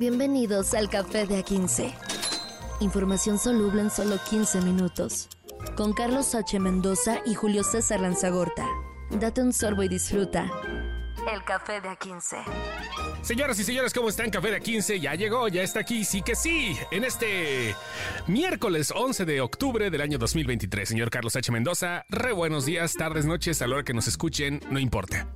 Bienvenidos al Café de A15. Información soluble en solo 15 minutos. Con Carlos H. Mendoza y Julio César Lanzagorta. Date un sorbo y disfruta. El Café de A15. Señoras y señores, ¿cómo están? Café de A15 ya llegó, ya está aquí, sí que sí, en este miércoles 11 de octubre del año 2023. Señor Carlos H. Mendoza, re buenos días, tardes, noches, a la hora que nos escuchen, no importa.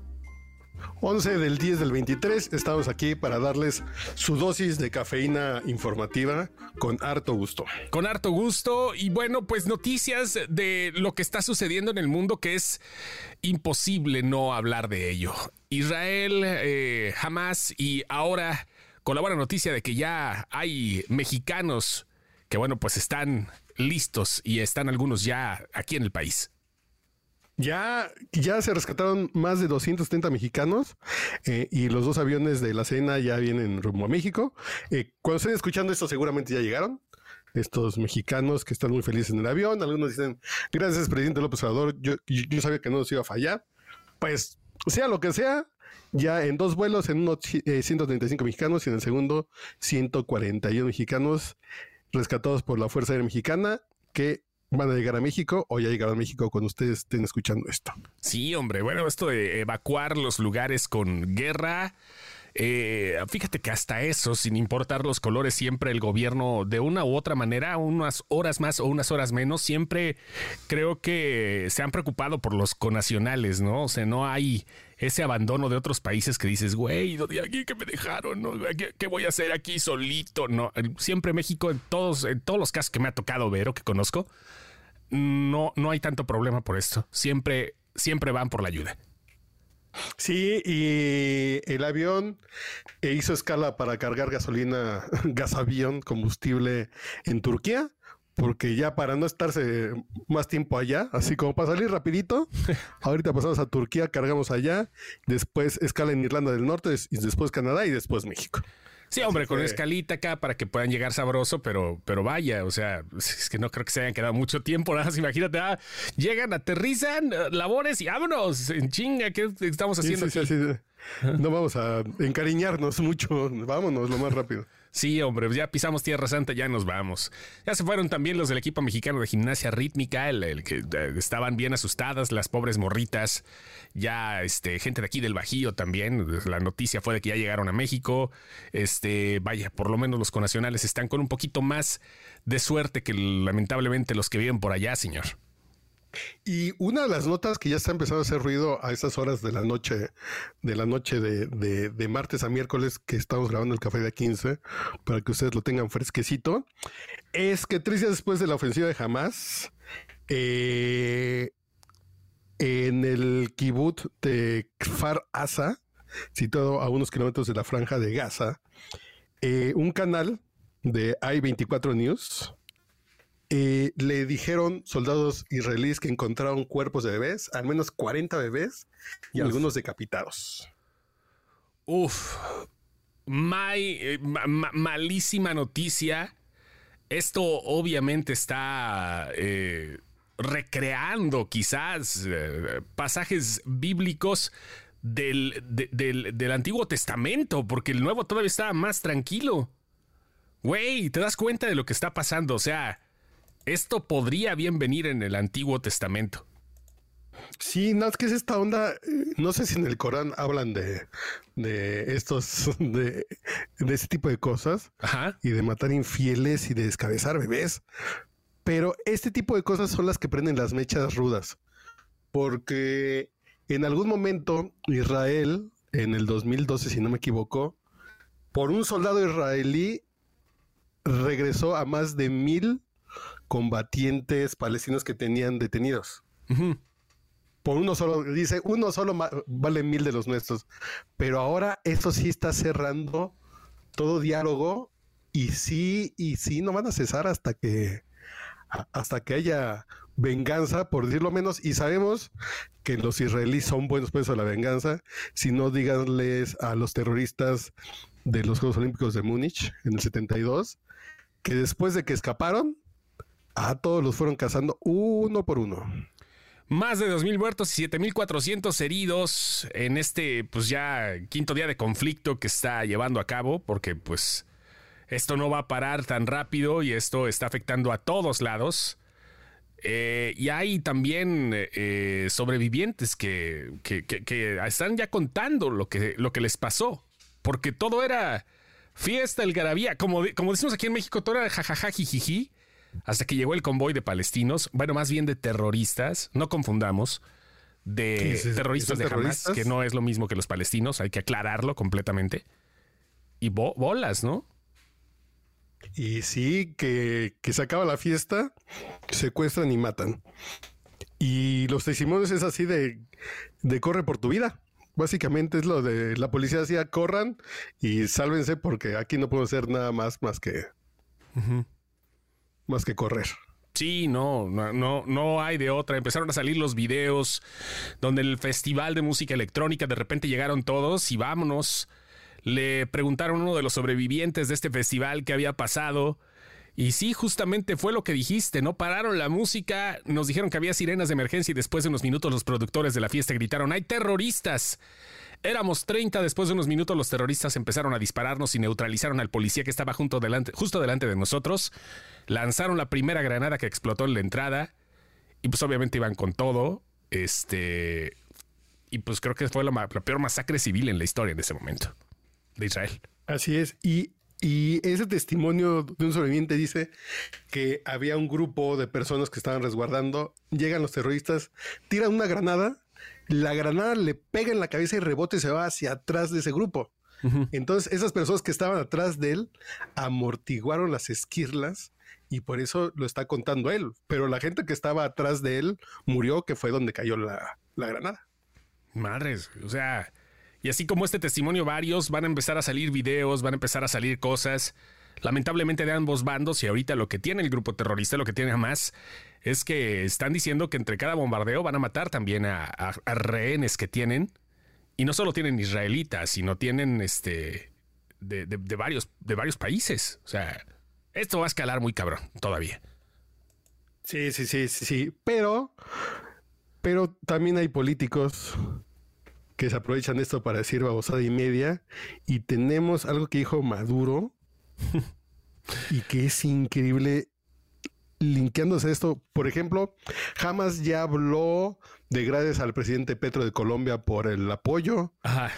11 del 10 del 23, estamos aquí para darles su dosis de cafeína informativa con harto gusto. Con harto gusto y bueno, pues noticias de lo que está sucediendo en el mundo que es imposible no hablar de ello. Israel, eh, Hamas y ahora con la buena noticia de que ya hay mexicanos que bueno, pues están listos y están algunos ya aquí en el país. Ya, ya se rescataron más de 230 mexicanos eh, y los dos aviones de la Cena ya vienen rumbo a México. Eh, cuando estén escuchando esto, seguramente ya llegaron estos mexicanos que están muy felices en el avión. Algunos dicen, gracias, presidente López Obrador, yo, sabía que no nos iba a fallar. Pues, sea lo que sea, ya en dos vuelos, en uno 135 eh, mexicanos y en el segundo 141 mexicanos rescatados por la Fuerza Aérea Mexicana que van a llegar a México o ya llegaron a México cuando ustedes estén escuchando esto. Sí, hombre, bueno, esto de evacuar los lugares con guerra. Eh, fíjate que hasta eso, sin importar los colores, siempre el gobierno, de una u otra manera, unas horas más o unas horas menos, siempre creo que se han preocupado por los conacionales, ¿no? O sea, no hay ese abandono de otros países que dices, güey, de aquí que me dejaron? ¿no? ¿Qué, ¿Qué, voy a hacer aquí solito? No, siempre México, en todos, en todos los casos que me ha tocado ver o que conozco, no, no hay tanto problema por esto. Siempre, siempre van por la ayuda. Sí, y el avión hizo escala para cargar gasolina, gasavión, combustible en Turquía, porque ya para no estarse más tiempo allá, así como para salir rapidito, ahorita pasamos a Turquía, cargamos allá, después escala en Irlanda del Norte, y después Canadá y después México. Sí, hombre, con escalita acá para que puedan llegar sabroso, pero, pero vaya, o sea, es que no creo que se hayan quedado mucho tiempo. Nada más imagínate, ah, llegan, aterrizan, eh, labores y vámonos, en chinga, ¿qué estamos haciendo? Sí, sí, sí, no vamos a encariñarnos mucho, vámonos lo más rápido. Sí, hombre, ya pisamos Tierra Santa, ya nos vamos. Ya se fueron también los del equipo mexicano de gimnasia rítmica, el, que eh, estaban bien asustadas, las pobres morritas. Ya, este, gente de aquí del Bajío también. La noticia fue de que ya llegaron a México. Este, vaya, por lo menos los conacionales están con un poquito más de suerte que lamentablemente los que viven por allá, señor. Y una de las notas que ya está empezando a hacer ruido a esas horas de la noche, de la noche de, martes a miércoles que estamos grabando el café de 15, para que ustedes lo tengan fresquecito, es que tres días después de la ofensiva de Hamas, eh, en el kibbutz de Kfar Asa, situado a unos kilómetros de la franja de Gaza, eh, un canal de I-24 News eh, le dijeron soldados israelíes que encontraron cuerpos de bebés, al menos 40 bebés y algunos decapitados. Uf, eh, malísima noticia. Esto obviamente está eh, recreando quizás pasajes bíblicos del, del, Antiguo Testamento, porque el Nuevo todavía estaba más tranquilo. Güey, ¿te das cuenta de lo que está pasando? O sea, esto podría bien venir en el Antiguo Testamento. Sí, no, es que es esta onda, eh, no sé si en el Corán hablan de, de estos, de, de ese tipo de cosas y de matar infieles y de descabezar bebés, pero este tipo de cosas son las que prenden las mechas rudas, porque en algún momento Israel, en el 2012, si no me equivoco, por un soldado israelí regresó a más de mil combatientes palestinos que tenían detenidos. Por uno solo, dice, uno solo vale mil de los nuestros. Pero ahora eso sí está cerrando todo diálogo y sí, y sí, no van a cesar hasta que hasta que haya venganza, por decirlo menos, y sabemos que los israelíes son buenos por eso la venganza, si no díganles a los terroristas de los Juegos Olímpicos de Múnich en el 72, que después de que escaparon, a todos los fueron cazando uno por uno. Más de 2.000 muertos y 7.400 heridos en este, pues ya, quinto día de conflicto que está llevando a cabo, porque pues esto no va a parar tan rápido y esto está afectando a todos lados. Eh, y hay también eh, sobrevivientes que, están ya contando lo que, lo que les pasó, porque todo era fiesta, el garabía, como, como decimos aquí en México, todo era jajaja, jijiji, hasta que llegó el convoy de palestinos, bueno, más bien de terroristas, no confundamos, de terroristas de Hamas, que no es lo mismo que los palestinos, hay que aclararlo completamente. Y bolas, ¿no? Y sí, que, se acaba la fiesta, secuestran y matan. Y los testimonios es así de, de corre por tu vida. Básicamente es lo de la policía decía corran y sálvense porque aquí no puedo hacer nada más más que más que correr. Sí, no, no, no, no hay de otra. Empezaron a salir los videos donde el festival de música electrónica de repente llegaron todos y vámonos le preguntaron a uno de los sobrevivientes de este festival qué había pasado. Y sí, justamente fue lo que dijiste, ¿no? Pararon la música, nos dijeron que había sirenas de emergencia y después de unos minutos los productores de la fiesta gritaron, ¡hay terroristas! Éramos 30, después de unos minutos los terroristas empezaron a dispararnos y neutralizaron al policía que estaba justo delante de nosotros, lanzaron la primera granada que explotó en la entrada y pues obviamente iban con todo, este... Y pues creo que fue la, la peor masacre civil en la historia en ese momento de Israel. Así es. Y, ese testimonio de un sobreviviente dice que había un grupo de personas que estaban resguardando, llegan los terroristas, tiran una granada, la granada le pega en la cabeza y rebote y se va hacia atrás de ese grupo. Entonces, esas personas que estaban atrás de él amortiguaron las esquirlas y por eso lo está contando él. Pero la gente que estaba atrás de él murió, que fue donde cayó la, la granada. Madres, o sea, y así como este testimonio, varios van a empezar a salir videos, van a empezar a salir cosas, lamentablemente de ambos bandos, y ahorita lo que tiene el grupo terrorista, lo que tiene Hamas, es que están diciendo que entre cada bombardeo van a matar también a, rehenes que tienen. Y no solo tienen israelitas, sino tienen este de, varios, de varios países. O sea, esto va a escalar muy cabrón todavía. Sí, sí, sí, sí, sí. Pero, pero también hay políticos que se aprovechan esto para decir babosada y media. Y tenemos algo que dijo Maduro y que es increíble linkeándose esto. Por ejemplo, jamás ya habló de gracias al presidente Petro de Colombia por el apoyo.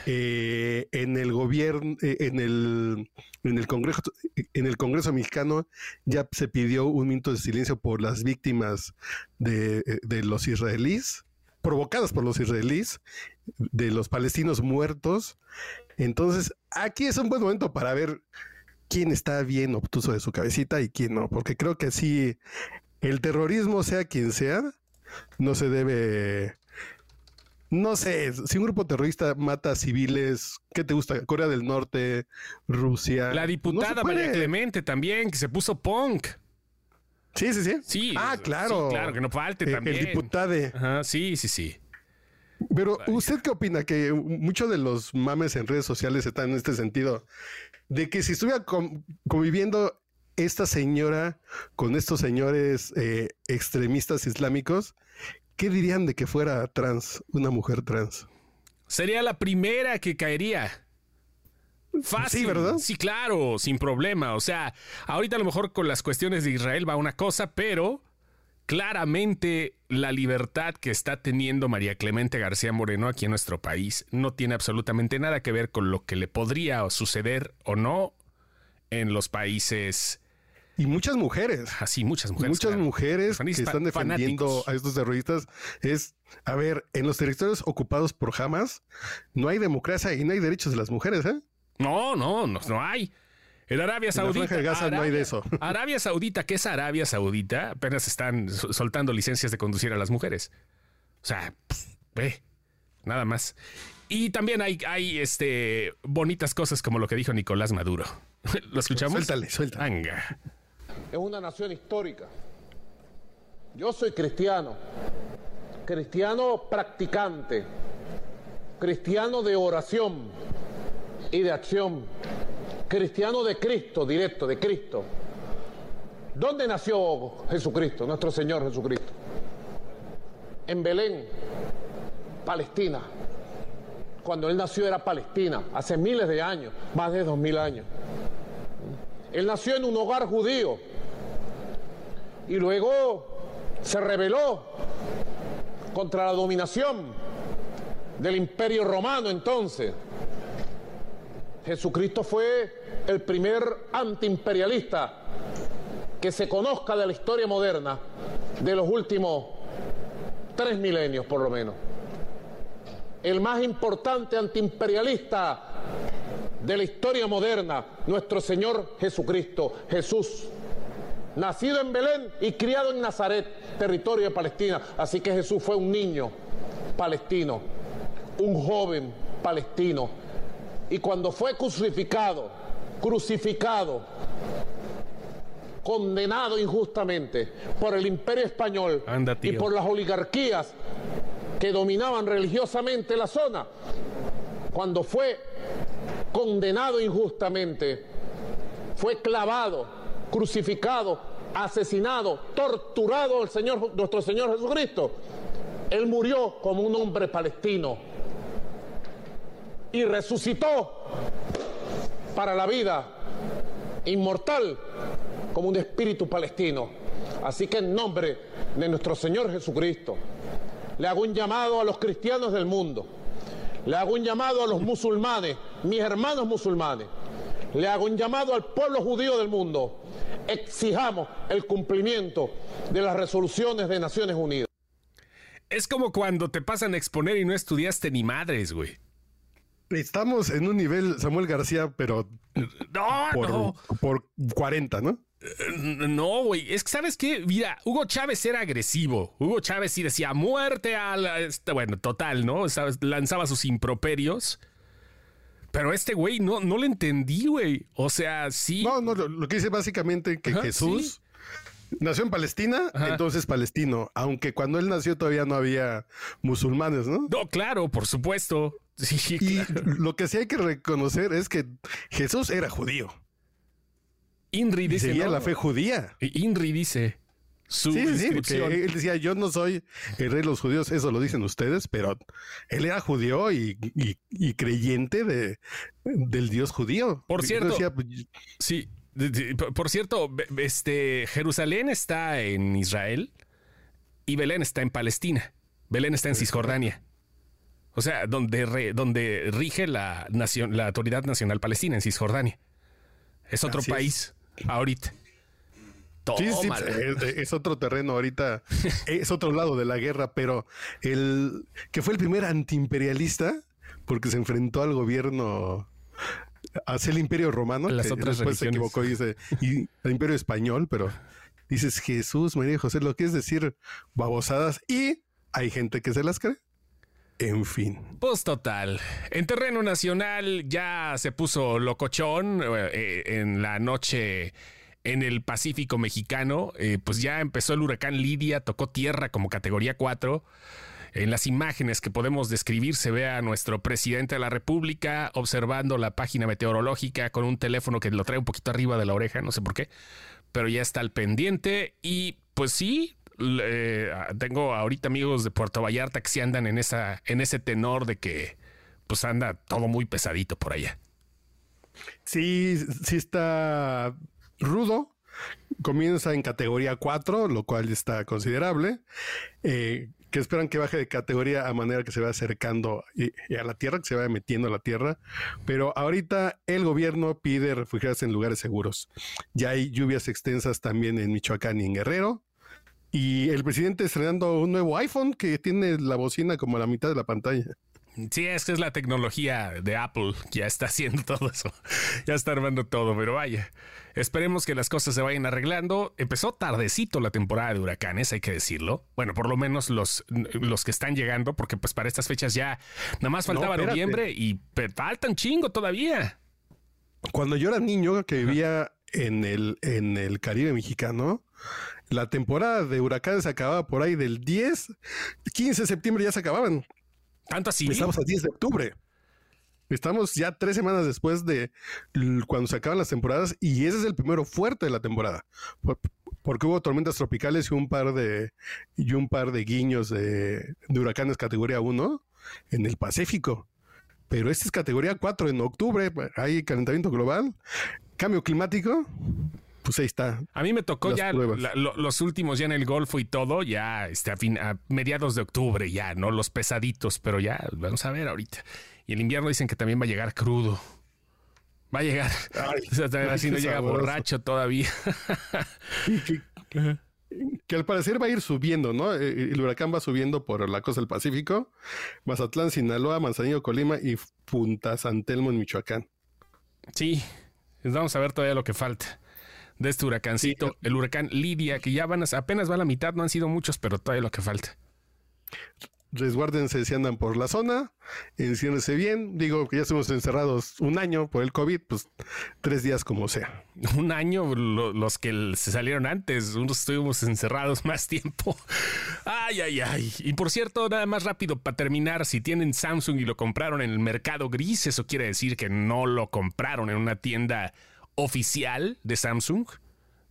Eh, en el gobierno, eh, en el, en el Congreso, en el Congreso mexicano ya se pidió un minuto de silencio por las víctimas de, de los israelíes provocadas por los israelíes, de los palestinos muertos. Entonces, aquí es un buen momento para ver quién está bien obtuso de su cabecita y quién no, porque creo que si el terrorismo, sea quien sea, no se debe... No sé, si un grupo terrorista mata a civiles, ¿qué te gusta? Corea del Norte, Rusia. La diputada María Clemente también, que se puso punk. Sí, sí, sí. Sí. Ah, claro. claro, que no falte también. El diputado. Ajá, sí, sí, sí. Pero, ¿usted qué opina? Que muchos de los mames en redes sociales están en este sentido. De que si estuviera conviviendo esta señora con estos señores eh, extremistas islámicos, ¿qué dirían de que fuera trans, una mujer trans? Sería la primera que caería. Fácil. Sí, ¿verdad? Sí, claro, sin problema. O sea, ahorita a lo mejor con las cuestiones de Israel va una cosa, pero claramente la libertad que está teniendo María Clemente García Moreno aquí en nuestro país no tiene absolutamente nada que ver con lo que le podría suceder o no en los países. Y muchas mujeres. Así, muchas mujeres. Muchas mujeres que están defendiendo a estos terroristas. Es, a ver, en los territorios ocupados por Hamas no hay democracia y no hay derechos de las mujeres, ¿eh? No, no, no, no hay. En Arabia Saudita. no hay de eso. Arabia Saudita, ¿qué es Arabia Saudita? Apenas están soltando licencias de conducir a las mujeres. O sea, ve, nada más. Y también hay, hay este, bonitas cosas como lo que dijo Nicolás Maduro. ¿Lo escuchamos? Suéltale, suéltale. Es una nación histórica. Yo soy cristiano, cristiano practicante, cristiano de oración y de acción. Cristiano de Cristo, directo, de Cristo. ¿Dónde nació Jesucristo, nuestro Señor Jesucristo? En Belén, Palestina. Cuando Él nació era Palestina, hace miles de años, más de dos mil años. Él nació en un hogar judío y luego se rebeló contra la dominación del imperio romano entonces. Jesucristo fue el primer antiimperialista que se conozca de la historia moderna de los últimos tres milenios por lo menos. El más importante antiimperialista de la historia moderna, nuestro Señor Jesucristo, Jesús, nacido en Belén y criado en Nazaret, territorio de Palestina. Así que Jesús fue un niño palestino, un joven palestino. Y cuando fue crucificado, crucificado, condenado injustamente por el imperio español y por las oligarquías que dominaban religiosamente la zona, cuando fue condenado injustamente, fue clavado, crucificado, asesinado, torturado el Señor, nuestro Señor Jesucristo. Él murió como un hombre palestino y resucitó para la vida inmortal como un espíritu palestino. Así que en nombre de nuestro Señor Jesucristo, le hago un llamado a los cristianos del mundo, le hago un llamado a los musulmanes, mis hermanos musulmanes, le hago un llamado al pueblo judío del mundo, exijamos el cumplimiento de las resoluciones de Naciones Unidas. Es como cuando te pasan a exponer y no estudiaste ni madres, güey. Estamos en un nivel Samuel García, pero no, por, no. por 40, ¿no? No, güey. Es que, ¿sabes qué? Mira, Hugo Chávez era agresivo. Hugo Chávez sí decía muerte a la. Este, bueno, total, ¿no? Lanzaba sus improperios. Pero este güey no, no lo entendí, güey. O sea, sí. No, no, lo, que dice básicamente que Jesús nació en Palestina, entonces palestino. Aunque cuando él nació todavía no había musulmanes, ¿no? No, claro, por supuesto. Sí, y lo que sí hay que reconocer es que Jesús era judío. Inri dice. Seguía la fe judía. Inri dice. Su sí, él decía, yo no soy el rey de los judíos, eso lo dicen ustedes, pero él era judío y, creyente de, del Dios judío. Por cierto, pues, sí, por cierto, este, Jerusalén está en Israel y Belén está en Palestina. Belén está en Cisjordania. O sea, donde, donde rige la, nación, la Autoridad Nacional Palestina, en Cisjordania. Es otro país ahorita. Sí, sí, es, otro terreno ahorita, es otro lado de la guerra, pero el que fue el primer antiimperialista, porque se enfrentó al gobierno hacia el imperio romano, Las otras después se equivocó y dice y el imperio español, pero dices Jesús, María y José, lo que es decir babosadas y hay gente que se las cree. En fin. Pues total. En terreno nacional ya se puso locochón eh, en la noche en el Pacífico mexicano. Eh, pues ya empezó el huracán Lidia, tocó tierra como categoría 4. En las imágenes que podemos describir se ve a nuestro presidente de la República observando la página meteorológica con un teléfono que lo trae un poquito arriba de la oreja, no sé por qué, pero ya está al pendiente y pues sí, eh, tengo ahorita amigos de Puerto Vallarta que sí andan en, esa, en ese tenor de que pues anda todo muy pesadito por allá. Sí, sí está rudo. Comienza en categoría 4, lo cual está considerable. Eh, que esperan que baje de categoría a manera que se vaya acercando a la tierra, que se vaya metiendo a la tierra. Pero ahorita el gobierno pide refugiarse en lugares seguros. Ya hay lluvias extensas también en Michoacán y en Guerrero. Y el presidente estrenando un nuevo iPhone que tiene la bocina como a la mitad de la pantalla. Sí, es que es la tecnología de Apple. Ya está haciendo todo eso. Ya está armando todo, pero vaya. Esperemos que las cosas se vayan arreglando. Empezó tardecito la temporada de huracanes, hay que decirlo. Bueno, por lo menos los, los que están llegando, porque pues para estas fechas ya nada más faltaba noviembre y faltan chingo todavía. Cuando yo era niño que vivía en el, en el Caribe mexicano, la temporada de huracanes acababa por ahí del 10, 15 de septiembre ya se acababan. ¿Tanto así? Estamos a 10 de octubre. Estamos ya tres semanas después de cuando se acaban las temporadas y ese es el primero fuerte de la temporada. Porque hubo tormentas tropicales y un par de, y un par de guiños de, huracanes categoría 1 en el Pacífico. Pero este es categoría 4 en octubre, hay calentamiento global cambio climático, pues ahí está. A mí me tocó ya los últimos ya en el Golfo y todo, ya este, a, fin, a mediados de octubre, ya, ¿no? Los pesaditos, pero ya, vamos a ver ahorita. Y el invierno dicen que también va a llegar crudo. Va a llegar. así no llega borracho todavía. que, al parecer va a ir subiendo, ¿no? Eh, eh, el huracán va subiendo por la costa del Pacífico, Mazatlán, Sinaloa, Manzanillo, Colima y Punta San Telmo en Michoacán. Sí, vamos a ver todavía lo que falta de este huracancito, el huracán Lidia, que ya van a, apenas va a la mitad, no han sido muchos, pero todavía lo que falta resguárdense si andan por la zona, enciérrense bien. Digo que ya estuvimos encerrados un año por el COVID, pues tres días como sea. Un año, los que se salieron antes, unos estuvimos encerrados más tiempo. Ay, ay, ay. Y por cierto, nada más rápido para terminar, si tienen Samsung y lo compraron en el mercado gris, eso quiere decir que no lo compraron en una tienda oficial de Samsung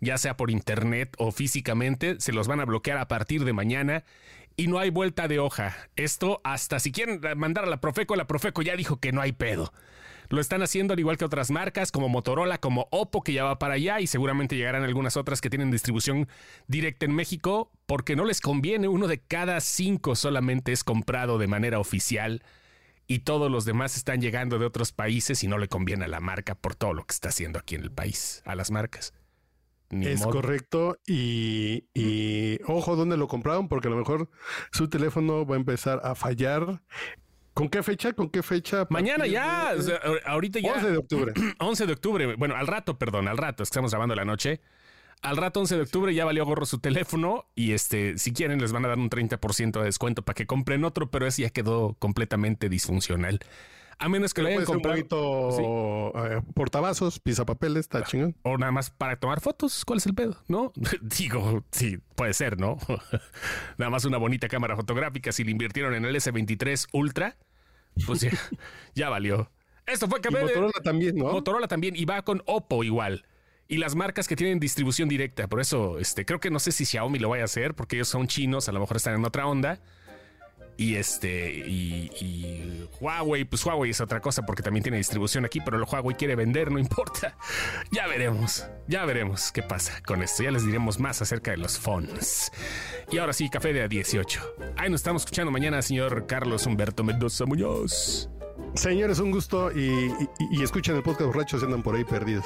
ya sea por internet o físicamente, se los van a bloquear a partir de mañana y no hay vuelta de hoja. Esto hasta si quieren mandar a la Profeco, la Profeco ya dijo que no hay pedo. Lo están haciendo al igual que otras marcas como Motorola, como Oppo, que ya va para allá y seguramente llegarán algunas otras que tienen distribución directa en México, porque no les conviene. Uno de cada cinco solamente es comprado de manera oficial y todos los demás están llegando de otros países y no le conviene a la marca por todo lo que está haciendo aquí en el país, a las marcas es correcto. Y, y ojo, ¿dónde lo compraron? Porque a lo mejor su teléfono va a empezar a fallar ¿Con qué fecha? ¿Con qué fecha? Mañana ya, ahorita ya. 11 de octubre. 11 de octubre, bueno, al rato, perdón, al rato, estamos grabando la noche. Al rato 11 de octubre ya valió gorro su teléfono y este, si quieren les van a dar un 30% de descuento para que compren otro, pero ese ya quedó completamente disfuncional. A menos que lo hayan comprado. Un eh, portavasos, está chingón. O nada más para tomar fotos. ¿Cuál es el pedo? ¿No? Digo, sí, puede ser, ¿no? nada más una bonita cámara fotográfica. Si le invirtieron en el S23 Ultra, pues ya, valió. Esto fue que Motorola también, ¿no? Motorola también. Y va con Oppo igual. Y las marcas que tienen distribución directa. Por eso, este, creo que no sé si Xiaomi lo vaya a hacer, porque ellos son chinos, a lo mejor están en otra onda. Y este, y, Huawei, pues Huawei es otra cosa porque también tiene distribución aquí, pero el Huawei quiere vender, no importa. Ya veremos, ya veremos qué pasa con esto. Ya les diremos más acerca de los phones. Y ahora sí, café de A18. Ahí nos estamos escuchando mañana, señor Carlos Humberto Mendoza Muñoz. Señores, un gusto y, escuchen el podcast borrachos andan por ahí perdidos.